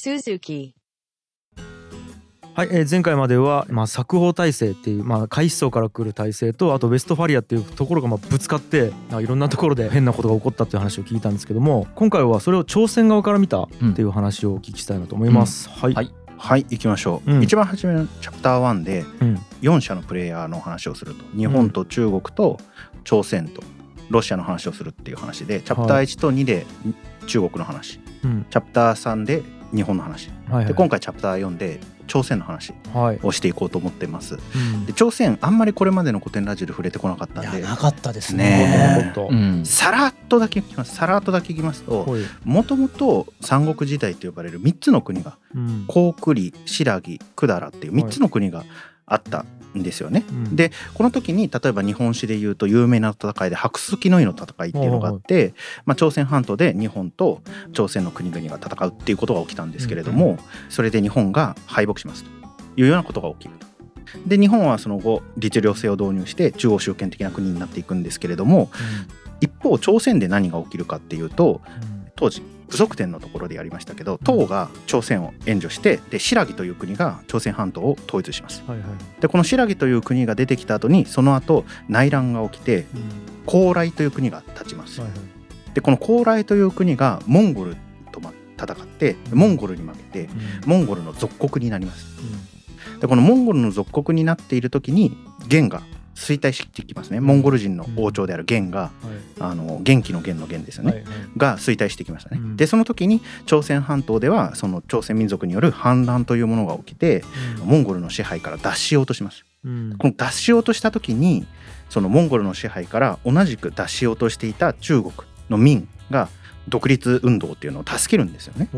Suzuki はい、えー前回までは、まあ、作法体制っていう、まあ、回思想から来る体制とあとウェストファリアっていうところがまあぶつかってなんかいろんなところで変なことが起こったっていう話を聞いたんですけども今回はそれを朝鮮側から見たっていう話をお聞きしたいなと思います。はい、はい。はい行きましょう、うん。一番初めのチャプター1でうん。4社のプレイヤーの話をすると。日本と中国と朝鮮とロシアの話をするっていう話でチャプター1と2で中国の話。うん。チャプター3で日本の話。はいはい。で今回チャプター4で朝鮮の話はい。をしていこうと思ってます。うん。で朝鮮あんまりこれまでの古典ラジオで触れてこなかったいんで。やなかったですね。うん。さらっとだけ聞きます。さらっとだけ聞きますともともと三国時代と呼ばれる3つの国がうん。高句麗新羅百済っていう3つの国があったんですよね。うん。でこの時に例えば日本史でいうと有名な戦いで白月の井の戦いっていうのがあって、まあ、朝鮮半島で日本と朝鮮の国々が戦うっていうことが起きたんですけれども、それで日本が敗北しますというようなことが起きると。で日本はその後律令制を導入して中央集権的な国になっていくんですけれども一方朝鮮で何が起きるかっていうと当時武則天のところでやりましたけど唐が朝鮮を援助してで新羅という国が朝鮮半島を統一します。はいはいでこの新羅という国が出てきた後にその後内乱が起きてうん高麗という国が立ちます。はいはいでこの高麗という国がモンゴルとま戦ってモンゴルに負けてモンゴルの属国になります。でこのモンゴルの属国になっている時に元が衰退してきますね。モンゴル人の王朝である元がうん。はい。あの元気の元の元ですよね、はいはい。が衰退してきましたね。うん。でその時に朝鮮半島ではその朝鮮民族による反乱というものが起きてモンゴルの支配から脱しようとします。うん。この脱しようとした時にそのモンゴルの支配から同じく脱しようとしていた中国の民が独立運動っていうのを助けるんですよね。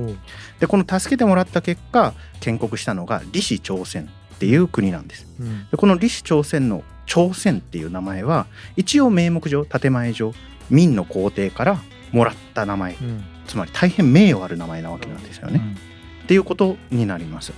でこの助けてもらった結果建国したのが李氏朝鮮っていう国なんです。うんでこの李氏朝鮮の朝鮮っていう名前は一応名目上建前上明の皇帝からもらった名前うんつまり大変名誉ある名前なわけなんですよね。っていうことになります。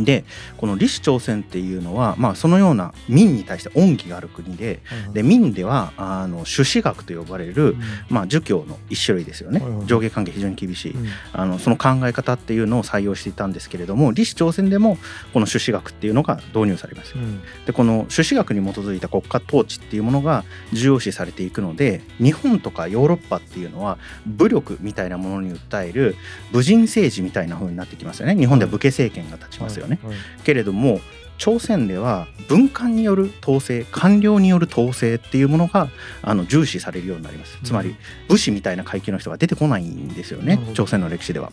うんでこの李氏朝鮮っていうのは、まあ、そのような明に対して恩義がある国ではいはい。で明ではあの朱子学と呼ばれる、うん。まあ、儒教の一種類ですよね、はいはい上下関係非常に厳しい、うん。あのその考え方っていうのを採用していたんですけれども李氏朝鮮でもこの朱子学っていうのが導入されます。うん。でこの朱子学に基づいた国家統治っていうものが重要視されていくので日本とかヨーロッパっていうのは武力みたいなものに訴える武人政治みたいな風になってきますよね。日本では武家政権が立ちますよね。はいはい。けれども朝鮮では文官による統制官僚による統制っていうものがあの重視されるようになります。つまり武士みたいな階級の人が出てこないんですよね朝鮮の歴史では。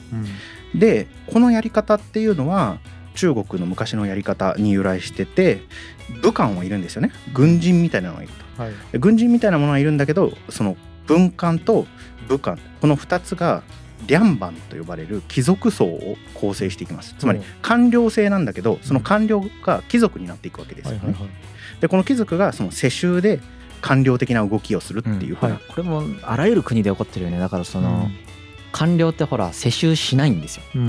うん。でこのやり方っていうのは中国の昔のやり方に由来してて武官はいるんですよね。軍人みたいなのがいると。はい。で軍人みたいなものはいるんだけどその文官と武官この2つが両番と呼ばれる貴族層を構成していきます。つまりうん。官僚制なんだけどその官僚が貴族になっていくわけですよね。はいはいはい。でこの貴族がその世襲で官僚的な動きをするっていうふうな、うん。これもあらゆる国で起こってるよね。だからその、官僚ってほら世襲しないんですよ。うん。う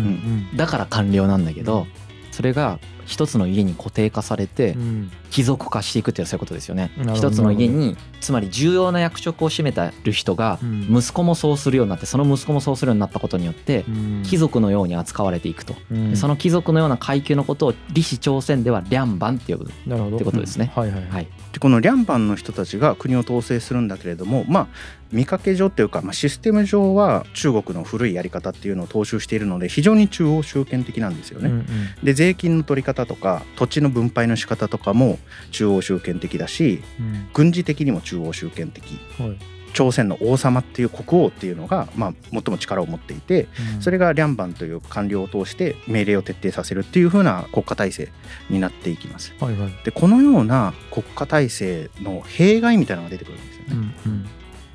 んだから官僚なんだけど、それが一つの家に固定化されてうん。貴族化していくってそういうことですよね。一つの家につまり重要な役職を占めてる人がうん。息子もそうするようになってその息子もそうするようになったことによってうん。貴族のように扱われていくと、うん。でその貴族のような階級のことを李氏朝鮮では両番って呼ぶってことですね。はいはい。はいでこの両番の人たちが国を統制するんだけれどもまあ見かけ上っていうか、まあ、システム上は中国の古いやり方っていうのを踏襲しているので非常に中央集権的なんですよね。うんうん。で税金の取り方とか土地の分配の仕方とかも中央集権的だしうん。軍事的にも中央集権的。はい朝鮮の王様っていう国王っていうのが、まあ、最も力を持っていてうんそれが両番という官僚を通して命令を徹底させるっていう風な国家体制になっていきます。はいはいでこのような国家体制の弊害みたいなのが出てくるんですよね。うんうんっ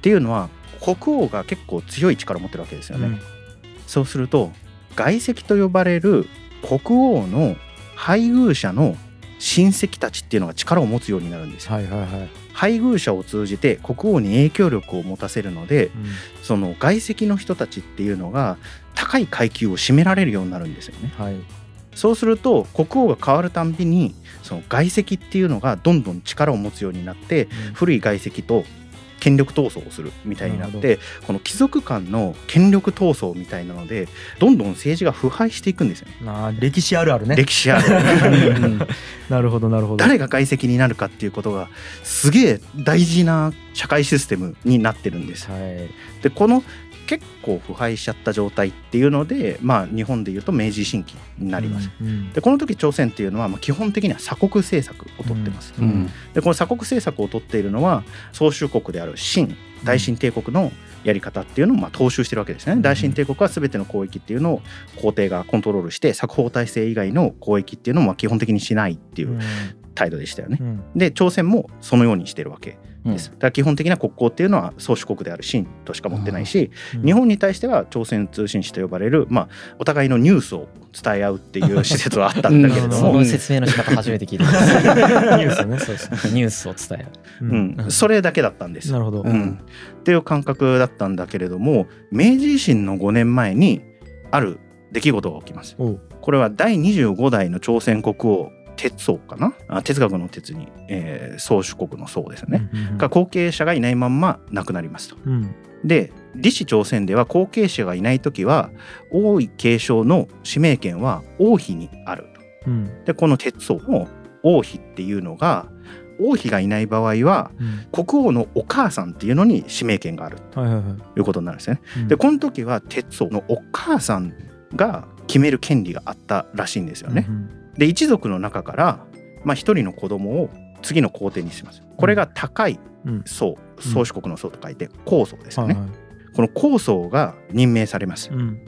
ていうのは国王が結構強い力を持ってるわけですよね。うんそうすると外戚と呼ばれる国王の配偶者の親戚たちっていうのが力を持つようになるんですよ。はいはいはい配偶者を通じて国王に影響力を持たせるのでうんその外籍の人たちっていうのが高い階級を占められるようになるんですよね。はいそうすると国王が変わるたんびにその外籍っていうのがどんどん力を持つようになってうん古い外籍と権力闘争をするみたいになってこの貴族間の権力闘争みたいなのでどんどん政治が腐敗していくんですよね。あー歴史あるあるね。歴史ある。なるほどなるほど。誰が外籍になるかっていうことがすげえ大事な社会システムになってるんです。はい。でこの結構腐敗しちゃった状態っていうので、まあ、日本でいうと明治維新期になります。うんうんでこの時朝鮮っていうのはまあ基本的には鎖国政策をとってます。うんうんでこの鎖国政策をとっているのは宗主国である清大清帝国のやり方っていうのをまあ踏襲してるわけですね。うん大清帝国は全ての交易っていうのを皇帝がコントロールして作法体制以外の交易っていうのもまあ基本的にしないっていう態度でしたよね。うんで朝鮮もそのようにしてるわけうんです。だから基本的な国交っていうのは宗主国である清としか持ってないし、うん日本に対しては朝鮮通信使と呼ばれる、まあ、お互いのニュースを伝え合うっていう 施設はあったんだけれどそも、の説明の仕方初めて聞いてますニュースね。そうそうニュースを伝えるう。うん。ん、それだけだったんです。よ。なるほど。うん、っていう感覚だったんだけれども明治維新の5年前にある出来事が起きます。これは第25代の朝鮮国王哲宗かな？あ哲学の哲に、えー、宗主国の宗ですよね。が後継者がいないまんま亡くなりますと。うんで李氏朝鮮では後継者がいない時は王位継承の指名権は王妃にあると。うんでこの哲宗の王妃っていうのが王妃がいない場合はうん国王のお母さんっていうのに指名権があるということになるんですよね。うんでこの時は哲宗のお母さんが決める権利があったらしいんですよね。うんで一族の中からまあ一人の子供を次の皇帝にします。これが高いうん宗宗主国の宗と書いて皇宗ですよね。はいはいこの皇宗が任命されます。うん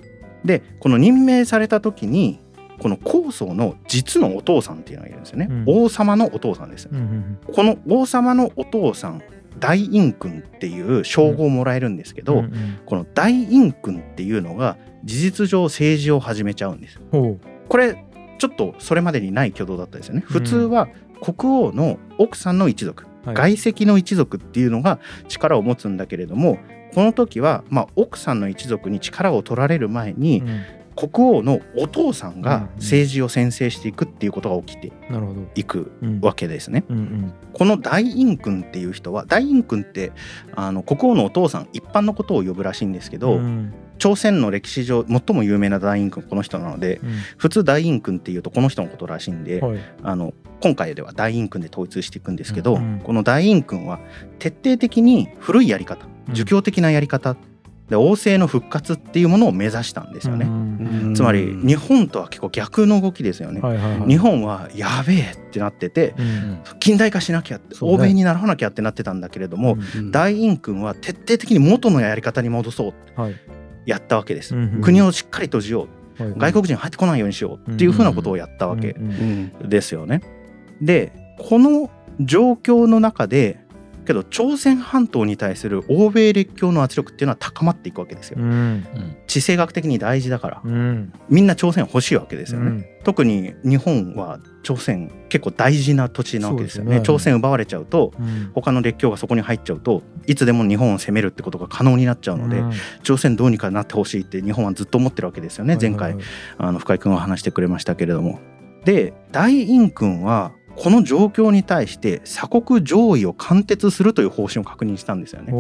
でこの任命された時にこの皇宗の実のお父さんっていうのがいるんですよね。うん王様のお父さんです。うんうんこの王様のお父さん大陰君っていう称号をもらえるんですけど、うんうんこの大陰君っていうのが事実上政治を始めちゃうんです。ほこれちょっとそれまでにない挙動だったですよね。普通は国王の奥さんの一族、うはい。外籍の一族っていうのが力を持つんだけれどもこの時は、まあ、奥さんの一族に力を取られる前に、うん。国王のお父さんうんが政治を宣誓していくっていうことが起きていくうん。わけですね。うんうん。この大陰君っていう人は大陰君ってあの国王のお父さん一般のことを呼ぶらしいんですけど、うん朝鮮の歴史上最も有名な大陰君この人なので普通大陰君っていうとこの人のことらしいんで、うんはい。あの今回では大陰君で統一していくんですけど、うん。この大陰君は徹底的に古いやり方儒教的なやり方で王政の復活っていうものを目指したんですよね。うん。つまり日本とは結構逆の動きですよね。はいはいはい。日本はやべえってなっててうん。近代化しなきゃね。欧米に習わなきゃってなってたんだけれども、うん。大陰君は徹底的に元のやり方に戻そうはいやったわけです。うんうん国をしっかり閉じようはい外国人入ってこないようにしようっていうふうなことをやったわけですよね。でこの状況の中でけど朝鮮半島に対する欧米列強の圧力っていうのは高まっていくわけですよ。うん。地政学的に大事だから。うん。みんな朝鮮欲しいわけですよね。うん。特に日本は朝鮮結構大事な土地なわけですよね。ね。朝鮮奪われちゃうとうん。他の列強がそこに入っちゃうといつでも日本を攻めるってことが可能になっちゃうので、うん。朝鮮どうにかなってほしいって日本はずっと思ってるわけですよね。前回あの深井君が話してくれましたけれども。で大陰君はこの状況に対して鎖国上位を貫徹するという方針を確認したんですよね。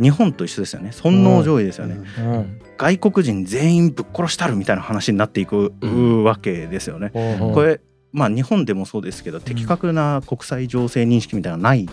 日本と一緒ですよね尊王上位ですよね。ううん外国人全員ぶっ殺したるみたいな話になっていくうんわけですよね。これまあ日本でもそうですけど的確な国際情勢認識みたいなのはないうん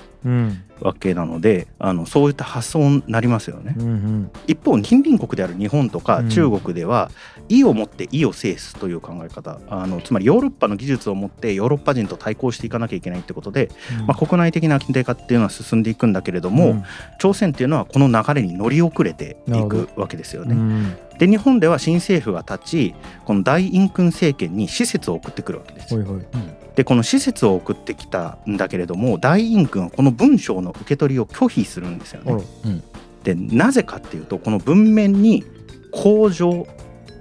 わけなのであのそういった発想になりますよね。う。ん一方近隣国である日本とかうん。中国では意を持って意を制すという考え方あのつまりヨーロッパの技術を持ってヨーロッパ人と対抗していかなきゃいけないってことで、うん。まあ、国内的な近代化っていうのは進んでいくんだけれども、うん。朝鮮っていうのはこの流れに乗り遅れていくわけですよね。うん。で日本では新政府が立ちこの大陰君政権に使節を送ってくるわけですほ。いほいでこの使節を送ってきたんだけれども大陰君はこの文章の受け取りを拒否するんですよあらね。でなぜかっていうとこの文面に皇上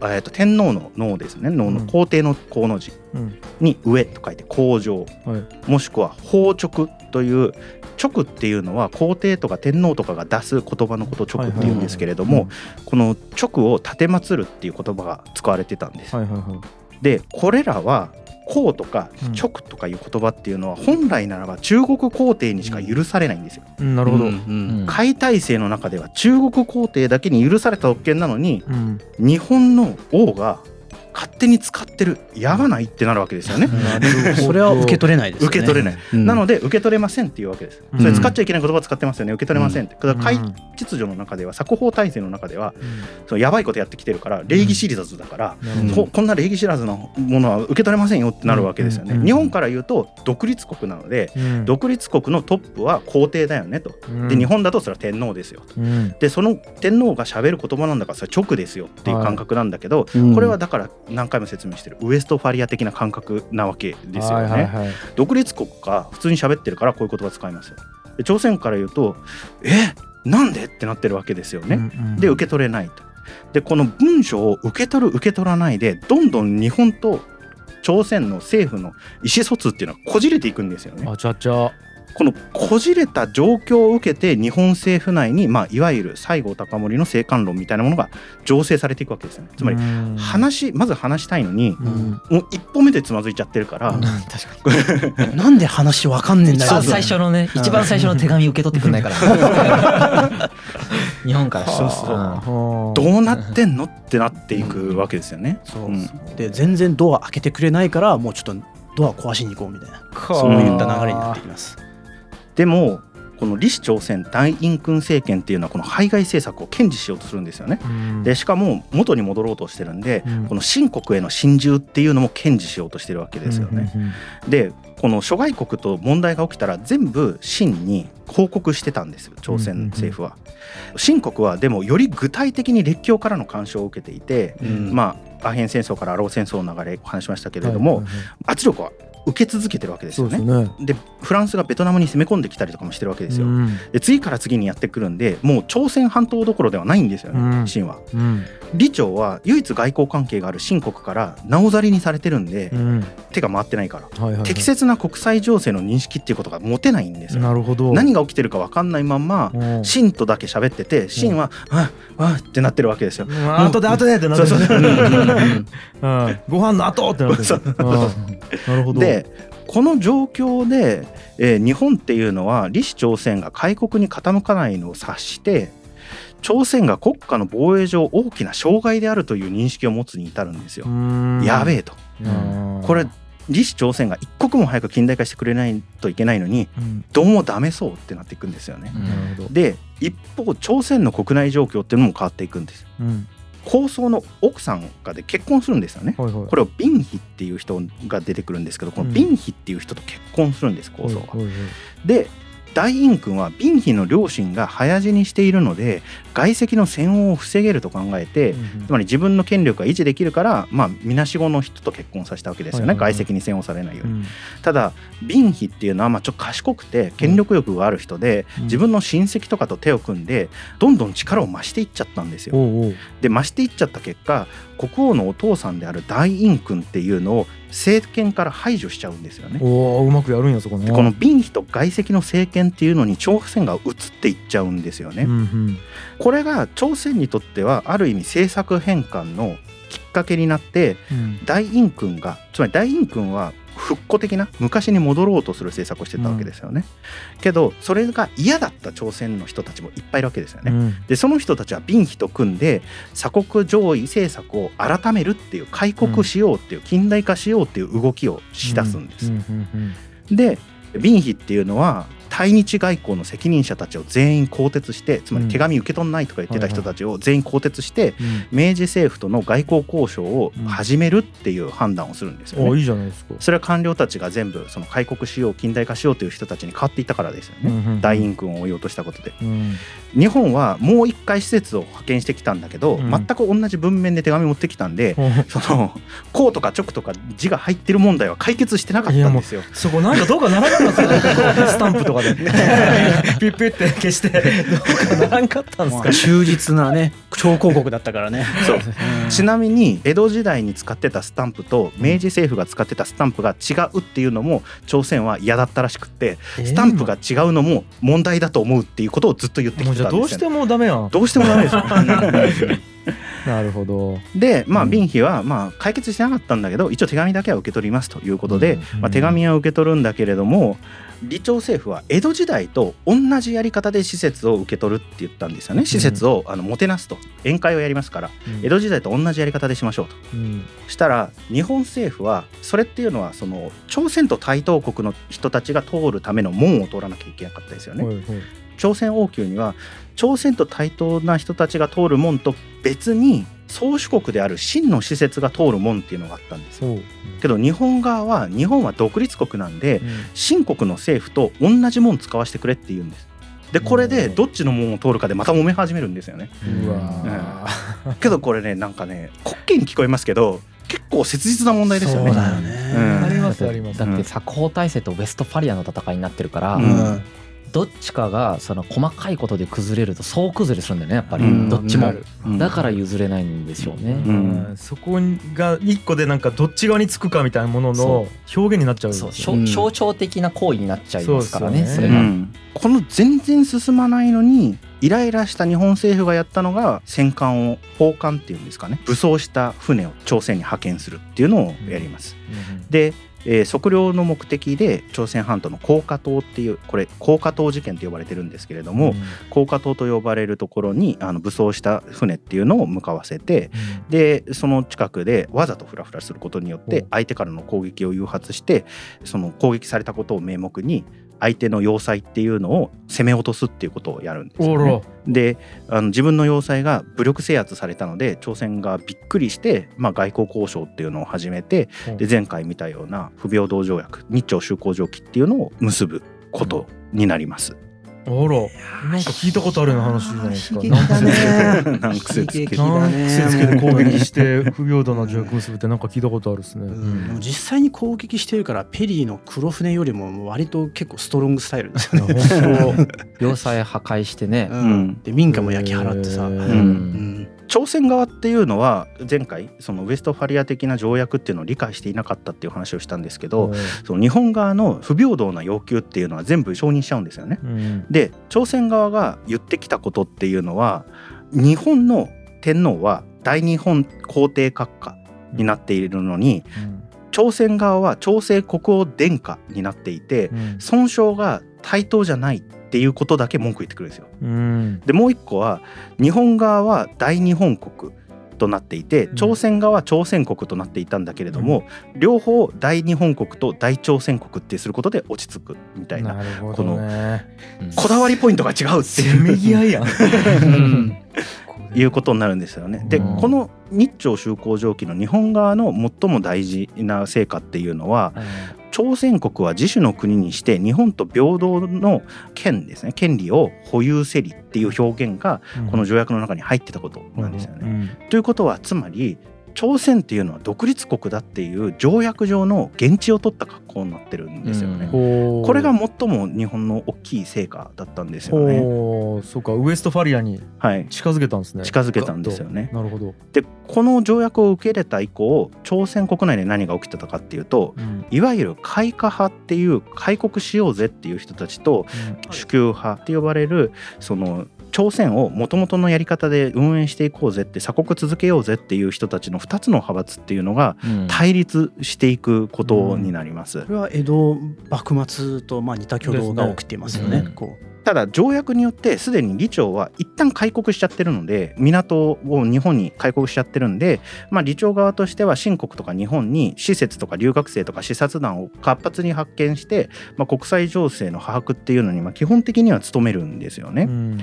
えーと天皇の能ですね。能のうん。皇帝の皇の字うん。に上と書いて皇上はい。もしくは法直という直っていうのは皇帝とか天皇とかが出す言葉のことを直っていうんですけれどもこの直を奉るっていう言葉が使われてたんです。はいはいはい。でこれらは公とかうん。直とかいう言葉っていうのは本来ならば中国皇帝にしか許されないんですよ。うん。なるほど、ううんん。うん。海体制の中では中国皇帝だけに許された特権なのにうん。日本の王が勝手に使ってる。やばないってなるわけですよね。なるほど。それは受け取れないですよね。受け取れない、うん。なので受け取れませんっていうわけです。うん。それ使っちゃいけない言葉使ってますよね。受け取れませんって。だから海うん。秩序の中では作法体制の中ではうん。そのやばいことやってきてるから礼儀知らずだから、ここんな礼儀知らずのものは受け取れませんよってなるわけですよね。うん。日本から言うと独立国なのでうん。独立国のトップは皇帝だよねと。うん。で日本だとそれは天皇ですよと。うん。でその天皇が喋る言葉なんだからそれは直ですよっていう感覚なんだけど、うん。これはだから何回も説明してるウエストファリア的な感覚なわけですよね。はいはいはい独立国が普通に喋ってるからこういう言葉使いますよ。で朝鮮から言うと「えなんで?」ってなってるわけですよね。うんうんで受け取れないと。でこの文章を受け取る受け取らないでどんどん日本と朝鮮の政府の意思疎通っていうのはこじれていくんですよね。あちゃちゃこのこじれた状況を受けて日本政府内に、まあ、いわゆる西郷隆盛の生還論みたいなものが醸成されていくわけですよね。つまりうん。話まず話したいのにうん。もう一歩目でつまずいちゃってるから、うん。確かに。なんで話わかんねえんだよ。最初のね一番最初の手紙受け取ってくんないから。日本から。そうそう。はあどうなってんのってなっていくわけですよね。そうう。ん。で全然ドア開けてくれないからもうちょっとドア壊しに行こうみたいな。かそういった流れになってきます。でもこの李氏朝鮮大陰君政権っていうのはこの排外政策を堅持しようとするんですよね。うんでしかも元に戻ろうとしてるんで、うんこの新国への侵入っていうのも堅持しようとしてるわけですよね。でこの諸外国と問題が起きたら全部清に報告してたんですよ朝鮮政府は。清国はでもより具体的に列強からの干渉を受けていて、うんまあアヘン戦争からアロー戦争の流れお話しましたけうんれども、圧力は受け続けてるわけですよね。ですね。でフランスがベトナムに攻め込んできたりとかもしてるわけですよ。うん。で次から次にやってくるんでもう朝鮮半島どころではないんですよね、うん。清は。うん。李朝は唯一外交関係がある清国からなおざりにされてるんで、うん。手が回ってないから、はいはいはい。適切な国際情勢の認識っていうことが持てないんですよ。なるほど。何が起きてるか分かんないまんまうん。清とだけ喋ってて清は「ああってなってるわけですよ。うん。後で後でってなってる。ご飯の後ってなってるほど。でこの状況で、えー日本っていうのは李氏朝鮮が開国に傾かないのを察して朝鮮が国家の防衛上大きな障害であるという認識を持つに至るんですよ。やべええと。これ李氏朝鮮が一刻も早く近代化してくれないといけないのにうんどうもダメそうってなっていくんですよね。で一方朝鮮の国内状況っていうのも変わっていくんです。うん高僧の奥さんがで結婚するんですよね。はいはいこれをビンヒっていう人が出てくるんですけどこのビンヒっていう人と結婚するんです高僧は。はいはいはいで大陰君はビンヒの両親が早死にしているので外籍の戦王を防げると考えて、つまり自分の権力が維持できるから、まあ、みなしごの人と結婚させたわけですよね、はいはいはい。外籍に戦王されないように。うん。ただビンヒっていうのはまあちょっと賢くて権力欲がある人で、うん。自分の親戚とかと手を組んでどんどん力を増していっちゃったんですよ。おうおう。で増していっちゃった結果国王のお父さんである大陰君っていうのを政権から排除しちゃうんですよね。おおうまくやるんやそこね。でこのビンヒと外籍の政権っていうのに朝鮮が移っていっちゃうんですよね。うんうんこれが朝鮮にとってはある意味政策変換のきっかけになってうん大陰君がつまり大陰君は復古的な昔に戻ろうとする政策をしてたわけですよね。けどそれが嫌だった朝鮮の人たちもいっぱいいるわけですよね。うんでその人たちはビンヒと組んで鎖国上位政策を改めるっていう開国しようっていう近代化しようっていう動きをしだすんです。うんうんうんでビンヒっていうのは対日外交の責任者たちを全員更迭してつまり手紙受け取んないとか言ってた人たちを全員更迭してうん。明治政府との外交交渉を始めるっていう判断をするんですよね。おいいじゃないですか。それは官僚たちが全部その開国しよう近代化しようという人たちに変わっていったからですよね。うんうん大陰君を追い落としたことで。うん。日本はもう一回施設を派遣してきたんだけど、うん。全く同じ文面で手紙持ってきたんで、おその「こう」とか「直」とか字が入ってる問題は解決してなかったんですよ。そこなんかどうかならなかったですかスタンプとかで。で ピッピッて消して。どうかな。らんかったんですかまあ忠実なね超広告だったからね。そう。うん。ちなみに江戸時代に使ってたスタンプと明治政府が使ってたスタンプが違うっていうのも朝鮮は嫌だったらしくってスタンプが違うのも問題だと思うっていうことをずっと言ってきたんですよ、ね。どうしてもダメやんどうしてもダメですよ。なるほど。でまあうん。敏妃はまあ解決してなかったんだけど一応手紙だけは受け取りますということで、うん。まあ、手紙は受け取るんだけれども李朝政府は江戸時代と同じやり方で施設を受け取るって言ったんですよね。施設をあのもてなすと宴会をやりますから。江戸時代と同じやり方でしましょうと。うん。したら日本政府はそれっていうのはその朝鮮と対等国の人たちが通るための門を通らなきゃいけなかったですよね。はいはい。朝鮮王宮には朝鮮と対等な人たちが通る門と別に宗主国である秦の施設が通る門っていうのがあったんですけど日本側は日本は独立国なんでうん。秦国の政府と同じ門使わせてくれって言うんです。でこれでどっちの門を通るかでまた揉め始めるんですよね。うわけどこれねなんかね滑稽に聞こえますけど結構切実な問題ですよね。そうだよね、うん。ありますあります。だって作法体制とウェストファリアの戦いになってるから、うんどっちかがその細かいことで崩れると総崩れするんだよねやっぱり、うん。どっちも。だから譲れないんでしょうね、そこが一個でなんかどっち側につくかみたいなものの表現になっちゃうそう。象徴的な行為になっちゃいますからね。ねそれが、うんこの全然進まないのにイライラした日本政府がやったのが戦艦を砲艦っていうんですかね。武装した船を朝鮮に派遣するっていうのをやります。で、えー測量の目的で朝鮮半島の高架島っていうこれ高架島事件と呼ばれてるんですけれども、高架島と呼ばれるところにあの武装した船っていうのを向かわせてでその近くでわざとフラフラすることによって相手からの攻撃を誘発してその攻撃されたことを名目に相手の要塞っていうのを攻め落とすっていうことをやるんですね。であの自分の要塞が武力制圧されたので朝鮮がびっくりして、まあ、外交交渉っていうのを始めてで前回見たような不平等条約日朝修好条規っていうのを結ぶことになります。あら。なんか聞いたことあるような話じゃないですか。なんね。癖つけて攻撃して不平等な条約結ぶってなんか聞いたことあるですね。実際に攻撃してるからペリーの黒船よりも割と結構ストロングスタイルですよね。本 要塞破壊してね、ん。で民家も焼き払ってさ、朝鮮側っていうのは前回そのウエストファリア的な条約っていうのを理解していなかったっていう話をしたんですけど、その日本側の不平等な要求っていうのは全部承認しちゃうんですよね。うん。で朝鮮側が言ってきたことっていうのは日本の天皇は大日本皇帝閣下になっているのに朝鮮側は朝鮮国王殿下になっていてうん。損傷が対等じゃないっていうことだけ文句言ってくるんですよ。うんでもう一個は日本側は大日本国となっていてうん朝鮮側は朝鮮国となっていたんだけれども、両方大日本国と大朝鮮国ってすることで落ち着くみたいなね。うんこだわりポイントが違うってせいうめぎ合い。う んいうことになるんですよね。でうんこの日朝修好条規の日本側の最も大事な成果っていうのは朝鮮国は自主の国にして日本と平等の権ですね権利を保有せりっていう表現がこの条約の中に入ってたことなんですよね。ね。ということはつまり朝鮮っていうのは独立国だっていう条約上の現地を取った格好になってるんですよね。うんここれが最も日本の大きい成果だったんですよね。そうかウエストファリアにはい、近づけたんですね。近づけたんですよねなるほど。でこの条約を受け入れた以降朝鮮国内で何が起きてたかっていうとうんいわゆる開化派っていう開国しようぜっていう人たちと主給派って呼ばれるその朝鮮をもともとのやり方で運営していこうぜって鎖国続けようぜっていう人たちの2つの派閥っていうのがうん。対立していくことになります。これは江戸幕末とまあ似た挙動が起きていますよね。ね。こただ条約によってすでに李朝は一旦開国しちゃってるので港を日本に開国しちゃってるんで、まあ、李朝側としては清国とか日本に施設とか留学生とか視察団を活発に発見して、まあ、国際情勢の把握っていうのにまあ基本的には努めるんですよね。うん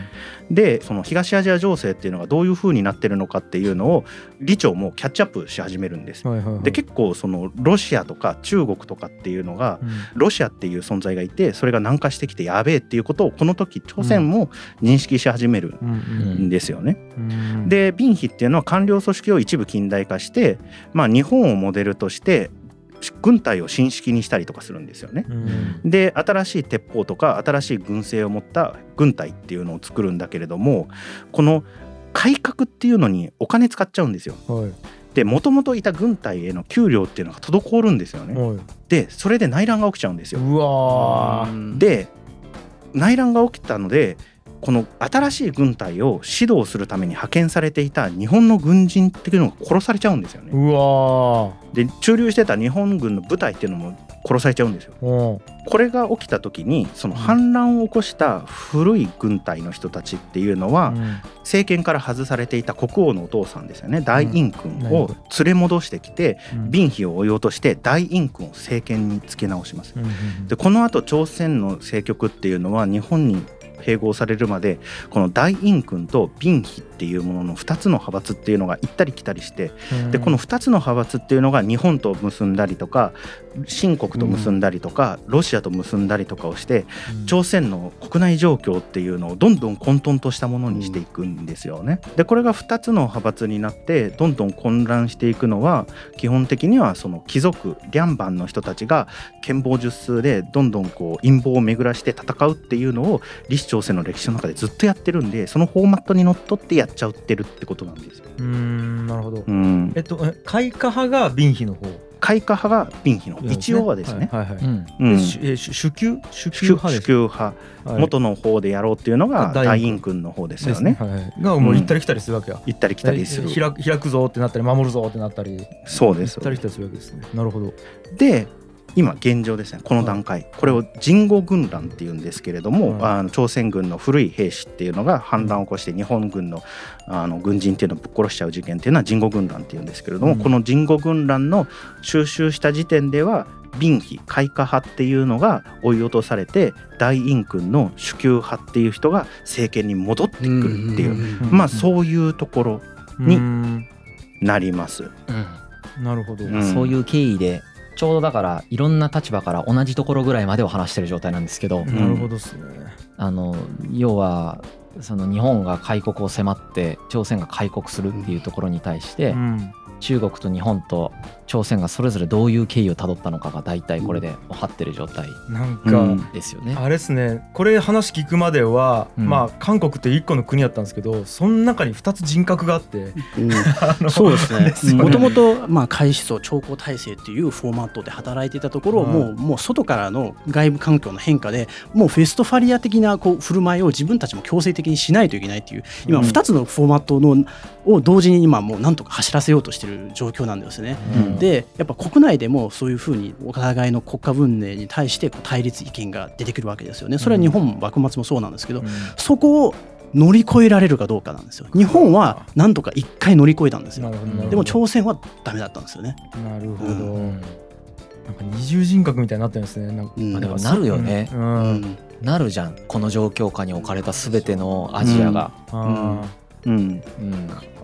でその東アジア情勢っていうのがどういう風になってるのかっていうのを李朝もキャッチアップし始めるんです。はいはいはいで結構そのロシアとか中国とかっていうのがうんロシアっていう存在がいてそれが南下してきてやべえっていうことをこの時朝鮮も認識し始めるうんんですよね。うんでビンヒっていうのは官僚組織を一部近代化して、まあ、日本をモデルとして軍隊を新式にしたりとかするんですよね。うんで新しい鉄砲とか新しい軍勢を持った軍隊っていうのを作るんだけれどもこの改革っていうのにお金使っちゃうんですよ。はいでもともといた軍隊への給料っていうのが滞るんですよね。はいでそれで内乱が起きちゃうんですよ。うわーうんで内乱が起きたのでこの新しい軍隊を指導するために派遣されていた日本の軍人っていうのが殺されちゃうんですよね。うわで駐留してた日本軍の部隊っていうのも殺されちゃうんですよ。これが起きた時にその反乱を起こした古い軍隊の人たちっていうのはうん。政権から外されていた国王のお父さんですよね。大院君を連れ戻してきてうん。敏妃を追い落として大院君を政権につけ直します。でこのあと朝鮮の政局っていうのは日本に併合されるまでこの大院君と敏妃っていうものの2つの派閥っていうのが行ったり来たりしてうん。でこの2つの派閥っていうのが日本と結んだりとか清国と結んだりとかロシアと結んだりとかをしてうん。朝鮮の国内状況っていうのをどんどん混沌としたものにしていくんですよね。でこれが2つの派閥になってどんどん混乱していくのは基本的にはその貴族両番の人たちが剣謀術数でどんどんこう陰謀を巡らして戦うっていうのを李朝鮮の歴史の中でずっとやってるんでそのフォーマットにのっとってやっちゃってるってことなんですよ。うーんなるほど。うん。え、っとえ開化派が敏妃の方？開化派が敏妃の一応はですね。はいはいはい。うん。うん。しえし主級？主級主派です主級派、はい。元の方でやろうっていうのが大院君。大院君の方ですよね。はいはい。がもう行ったり来たりするわけや。行ったり来たりする。え。開く開くぞってなったり守るぞってなったり。そうです。行ったり来たりするわけですね。なるほど。で今現状ですねこの段階、これを人護軍乱っていうんですけれども、はいあの朝鮮軍の古い兵士っていうのが反乱を起こして日本軍のあの軍人っていうのをぶっ殺しちゃう事件っていうのは人護軍乱っていうんですけれども、うん。この人護軍乱の収集した時点では敏妃開化派っていうのが追い落とされて大院君の主級派っていう人が政権に戻ってくるっていう、うん。まあそういうところになります。なるほど、うん。そういう経緯でちょうどだからいろんな立場から同じところぐらいまでを話してる状態なんですけど、なるほどですね、あの要はその日本が開国を迫って朝鮮が開国するっていうところに対して、うん中国と日本と朝鮮がそれぞれどういう経緯をたどったのかが大体これで分かってる状態なんか、うんですよね。あれですね。これ話聞くまでは、うん。まあ韓国って一個の国だったんですけどその中に2つ人格があってうん。そうですね。もともとまあ開始層長江体制っていうフォーマットで働いていたところをはいもうもう外からの外部環境の変化でもうフェストファリア的なこう振る舞いを自分たちも強制的にしないといけないっていう今うん。2つのフォーマットのを同時に今もうなんとか走らせようとして状況なんですね。うん。でやっぱ国内でもそういうふうにお互いの国家分離に対して対立意見が出てくるわけですよね。それは日本も幕末もそうなんですけど、うん。そこを乗り越えられるかどうかなんですよ。日本はなんとか一回乗り越えたんですよ。でも朝鮮はダメだったんですよね。なるほど、うん。うんなんか二重人格みたいになってるんですね。なんか、うん。まあでもなるよね。う、うん。んなるじゃん。この状況下に置かれた全てのアジアが。あうん、うん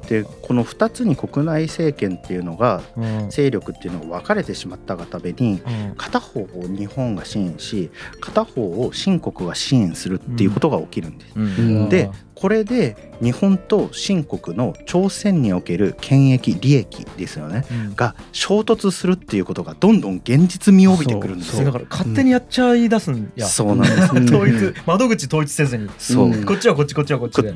でこの2つに国内政権っていうのがーうん。勢力っていうのが分かれてしまったがためにうん。片方を日本が支援し片方を清国が支援するっていうことが起きるんです。うん。うん。でこれで日本と清国の朝鮮における権益利益ですよね。うん。が衝突するっていうことがどんどん現実味を帯びてくるんですよ。だから勝手にやっちゃい出すんや、そうなんです。う ん統一窓口統一せずに。そう。うんこっちはこっちこっちはこっちで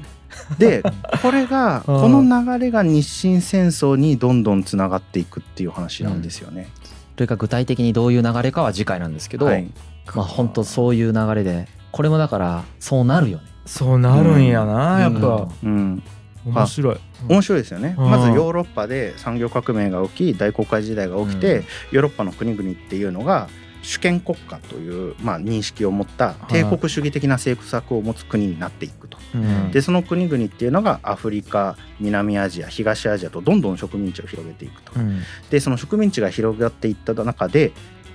でこれがこの流れが日清戦争にどんどんつながっていくっていう話なんですよね。それが具体的にどういう流れかは次回なんですけど、はい。まあ本当そういう流れでこれもだからそうなるよね。そうなるんやな、やっぱ、うん、面白い、面白いですよね、うん。まずヨーロッパで産業革命が起き大航海時代が起きて、うん。ヨーロッパの国々っていうのが主権国家という、まあ、認識を持った帝国主義的な政策を持つ国になっていくと。うん。でその国々っていうのがアフリカ南アジア東アジアとどんどん植民地を広げていくと。うん。でその植民地が広がっていった中で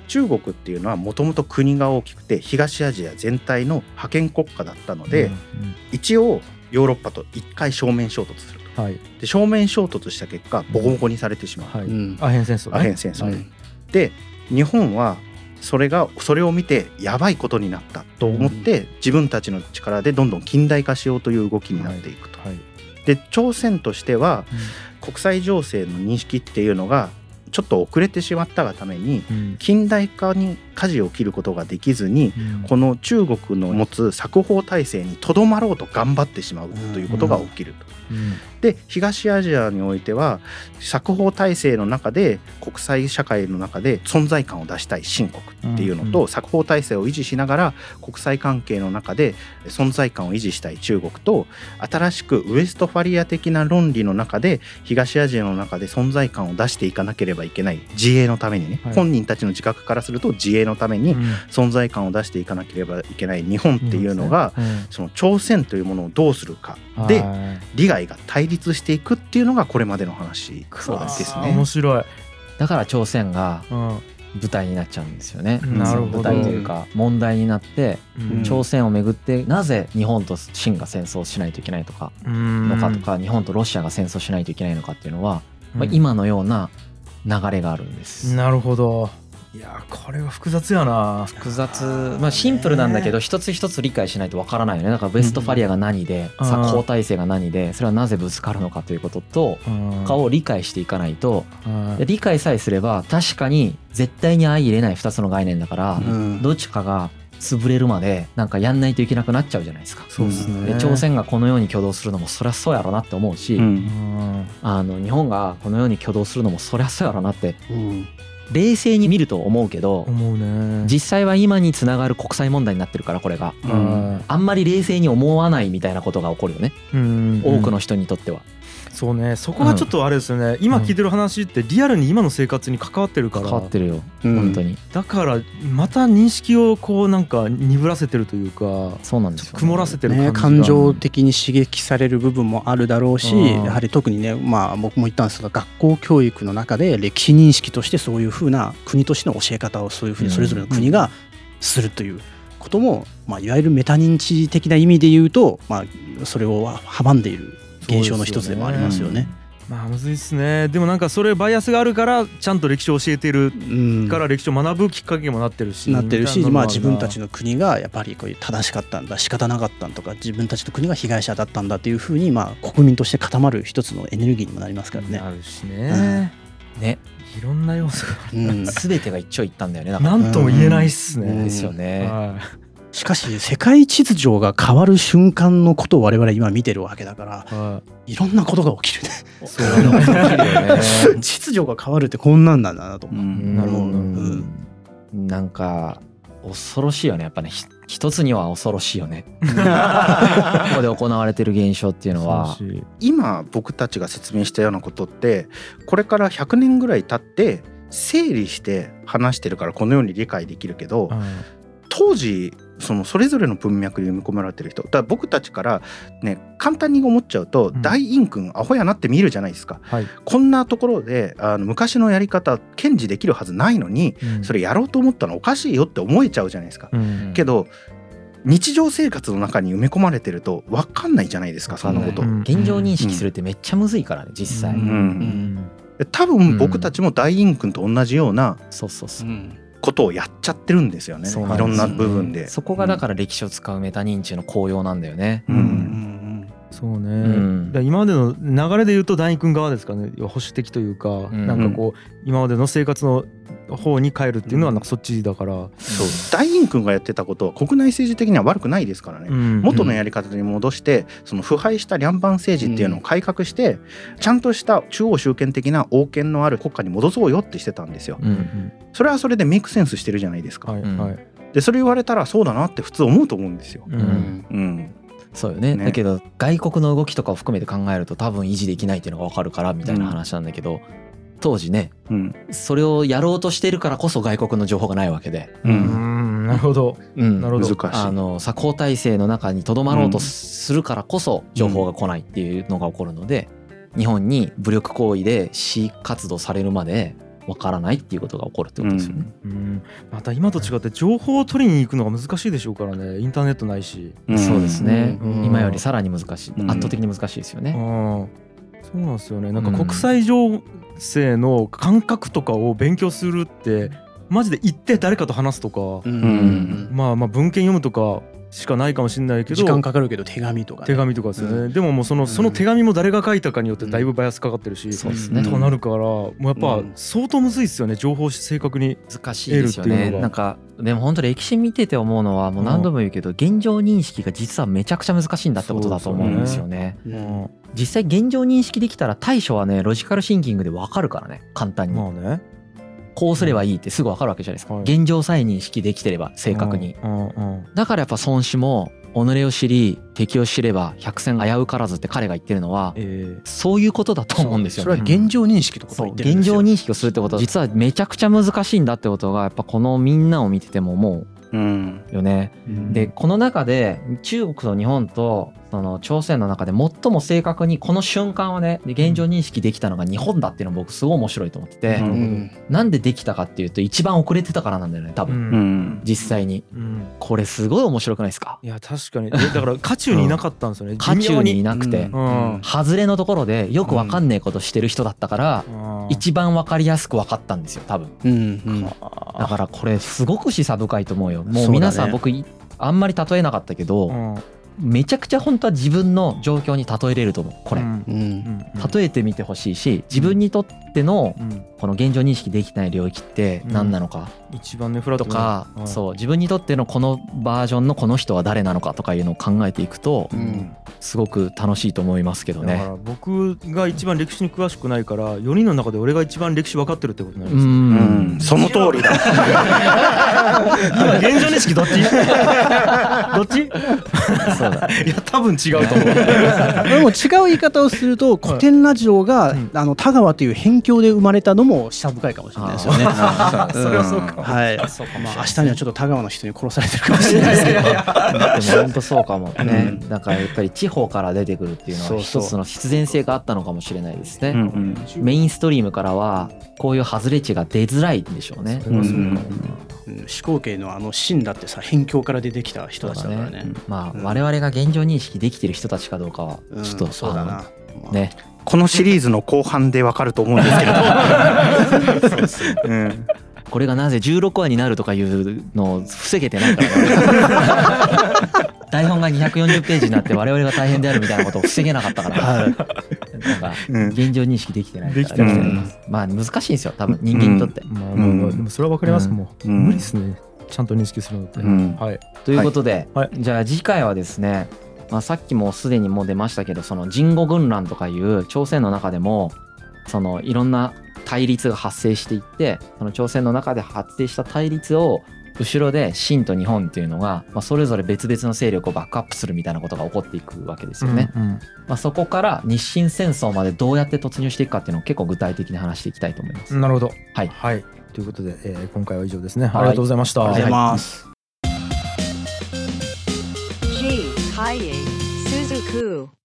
中国っていうのはもともと国が大きくて東アジア全体の覇権国家だったので、一応ヨーロッパと一回正面衝突すると。はい。で正面衝突した結果ボコボコにされてしまう、はい、うん。アヘン戦争、ね、アヘン戦争、はい。で日本はそれがそれを見てやばいことになったと思って、自分たちの力でどんどん近代化しようという動きになっていくと。はいで朝鮮としては国際情勢の認識っていうのがちょっと遅れてしまったがためにうん。近代化に舵を切ることができずにこの中国の持つ作法体制にとどまろうと頑張ってしまうということが起きると。うん。で東アジアにおいては作法体制の中で国際社会の中で存在感を出したい新国っていうのと、うん作法体制を維持しながら国際関係の中で存在感を維持したい中国と新しくウエストファリア的な論理の中で東アジアの中で存在感を出していかなければいけない自衛のためにね、はい。本人たちの自覚からすると自衛のために存在感を出していかなければいけない日本っていうのが、うん。その朝鮮というものをどうするかではい。利害が対立していくっていうのがこれまでの話ですあー面ね。白い、だから朝鮮がうん。舞台になっちゃうんですよね。なるほど。舞台というか問題になってうん。朝鮮をめぐってなぜ日本と清が戦争しないといけないとかうん。のかとか日本とロシアが戦争しないといけないのかっていうのは、まあ、うん今のような流れがあるんです。なるほどいやーこれは複雑やな。複雑。まあシンプルなんだけど一つ一つ理解しないとわからないよね。だからウェストファリアが何でうん。作法体制が何でそれはなぜぶつかるのかということとかを理解していかないと。で理解さえすれば確かに絶対に相入れない2つの概念だからうん。どっちかが潰れるまでなんかやんないといけなくなっちゃうじゃないですか。そうですね。で朝鮮がこのように挙動するのもそりゃそうやろなって思うし、うんうん。あの日本がこのように挙動するのもそりゃそうやろなってうん冷静に見ると思うけど思うね。実際は今につながる国際問題になってるからこれが。うん。あんまり冷静に思わないみたいなことが起こるよね。うん。多くの人にとっては。そうね。そこがちょっとあれですよね、今聞いてる話ってリアルに今の生活に関わってるから。変わってるよ。うん。本当に。だからまた認識をこうなんか鈍らせてるというかそうなんですよ、曇らせてるね、感じが、感情的に刺激される部分もあるだろうしうん。やはり特にね、まあ、僕も言ったんですが学校教育の中で歴史認識としてそういうふうな国としての教え方をそういうふうにそれぞれの国がするということも、まあ、いわゆるメタ認知的な意味で言うと、まあ、それを阻んでいる現象の一つでもありますよね。まあむずいっすね。でもなんかそれバイアスがあるからちゃんと歴史を教えてるうん。から歴史を学ぶきっかけにもなってるしなってるし、まあ、自分たちの国がやっぱりこういう正しかったんだ仕方なかったんとか自分たちの国が被害者だったんだっていうふうに、まあ、国民として固まる一つのエネルギーにもなりますからね。あるしね、ね。いろんな要素がうん、全てが一長一短だよね。なんとも言えないっすね、うん。ですよね。はしかし世界秩序が変わる瞬間のことを我々今見てるわけだからいはい。ろんなことが起きるね。そう。いろんなこと起きるよね秩序が変わるってこんなんなんだなとう思う、ん。なるほどうん。なんか恐ろしいよね。やっぱねひ一つには恐ろしいよね。ここで行われてる現象っていうのは。今僕たちが説明したようなことってこれから100年ぐらい経って整理して話してるからこのように理解できるけどはい当時そのそれぞれの文脈に読み込められてる人。だから僕たちからね簡単に思っちゃうとうん。大陰君アホやなって見るじゃないですか。はい。こんなところであの昔のやり方堅持できるはずないのにうん。それやろうと思ったのおかしいよって思えちゃうじゃないですか。うん。けど日常生活の中に埋め込まれてると分かんないじゃないですかそんなこと。うん。現状認識するってめっちゃむずいからね実際、うん。うん。多分僕たちも大陰君と同じようなそうそうそう。うんことをやっちゃってるんですよね。いろんな部分で。そこがだから歴史を使うメタ認知の効用なんだよね、ううんんそうね、ん。だから今までの流れで言うと大君側ですかね。保守的というか、ん。なんかこう今までの生活の方に変えるっていうのはなんかそっちだから、そう。大陰君がやってたことは国内政治的には悪くないですからね。うん。元のやり方に戻してその腐敗した両蛮政治っていうのを改革してちゃんとした中央集権的な王権のある国家に戻そうよってしてたんですよ。うんうん。それはそれでメイクセンスしてるじゃないですか。うんはいはい、でそれ言われたらそうだなって普通思うと思うんですよ。ううんん。うん、そうよね。ね。だけど外国の動きとかを含めて考えると多分維持できないっていうのが分かるからみたいな話なんだけど、当時ねうん、それをやろうとしてるからこそ外国の情報がないわけで、う、うん。んなるほど。うん。なるほど。難しい。あの作法体制の中にとどまろうとするからこそ情報が来ないっていうのが起こるので日本に武力行為で市活動されるまでわからないっていうことが起こるってことですよね。うん。また今と違って情報を取りに行くのが難しいでしょうからね。インターネットないし、うん。そうですね、うん。今よりさらに難しい、うん。圧倒的に難しいですようね。ん。そうなんですよね。なんか国際情勢の感覚とかを勉強するってマジで行って誰かと話すとか、うん。ん。まあまあ文献読むとかしかないかもしれないけど時間かかるけど手紙とか、ね、手紙とかですよね、うでももうそのその手紙も誰が書いたかによってだいぶバイアスかかってるし、そうですね。うんとかなるからもうやっぱうん。相当むずいですよね情報正確に難しいですよね。なんかでも本当歴史見てて思うのはもう何度も言うけど現状認識が実はめちゃくちゃ難しいんだってことだと思うんですよね。うん。実際現状認識できたら対処はねロジカルシンキングで分かるからね簡単に。まあねこうすればいいってすぐ分かるわけじゃないですか。はい。現状さえ認識できてれば正確に。うんうんだからやっぱ孫子も己を知り敵を知れば百戦危うからずって彼が言ってるのはえそういうことだと思うんですよそれはね。現状認識とことをそう言ってるんですよ。現状認識をするってこと。は実はめちゃくちゃ難しいんだってことがやっぱこのみんなを見てても思うんうよね。うん。でこの中で中国と日本とその朝鮮の中で最も正確にこの瞬間をねで現状認識できたのが日本だっていうの僕すごい面白いと思ってて、なんでできたかっていうと一番遅れてたからなんだよね多う分、うん。ん実際に。うん。これすごい面白くないですか？いや確かに。えだから渦中にいなかったんですよね。渦中にいななくて、外れのところでよくわかんねえことしてる人だったから、一番わかりやすく分かったんですよ多分。だからこれすごく示唆深いと思うよ。もそう皆さん僕いあんまり例えなかったけど、うんめちゃくちゃ本当は自分の状況に例えれると思う。これ、うん。うん。例えてみてほしいし自分にとってのうん。この現状認識できてない領域って何なのか？一番ねフラットとか、うそう自分にとってのこのバージョンのこの人は誰なのかとかいうのを考えていくとうん。すごく楽しいと思いますけどね。だから僕が一番歴史に詳しくないから4人の中で俺が一番歴史分かってるってことになりうます。ようん。ん。その通りだ。今 現状認識どっち？どっち？そうだ。いや多分違うと思う。でも違う言い方をすると古典ラジオが、うん。あの田川という辺境で生まれたのも示唆深いかもしれないですよね。それはそうか。はい。そうかまあ。明日にはちょっと田川の人に殺されてるかもしれないですけど。でも本当そうかもね、うだからやっぱり地方から出てくるっていうのは一つの必然性があったのかもしれないですね、メインストリームからはこういう外れ値が出づらいんでしょうね。それはそう。かもうん始皇帝のあの秦だってさ辺境から出てきた人たちだからね。まあうん我々が現状認識できてる人たちかどうかはうんちょっと、そうだな。ね。このシリーズの後半でわかると思うんですけれどうん。これがなぜ16話になるとかいうのを防げてないから。ね 台本が240ページになって我々が大変であるみたいなことを防げなかったから。はい。なんかうん。現状認識できてないから。できてないうん。まあ難しいんですよ多分人間にとって、まあまあまあうん。でもそれは分かります、うん。もう、うん無理ですね。ちゃんと認識するのって、うん。はい。ということで、はい。じゃあ次回はですね、まあ、さっきもすでにもう出ましたけどその人語軍乱とかいう朝鮮の中でもそのいろんな対立が発生していってその朝鮮の中で発生した対立を後ろで清と日本っていうのが、まあ、それぞれ別々の勢力をバックアップするみたいなことが起こっていくわけですよね。うんうんまあ、そこから日清戦争までどうやって突入していくかっていうのを結構具体的に話していきたいと思います。なるほどはいはいということで、えー今回は以上ですね、はいありがとうございましたありがとうございます。Hi, Suzuku.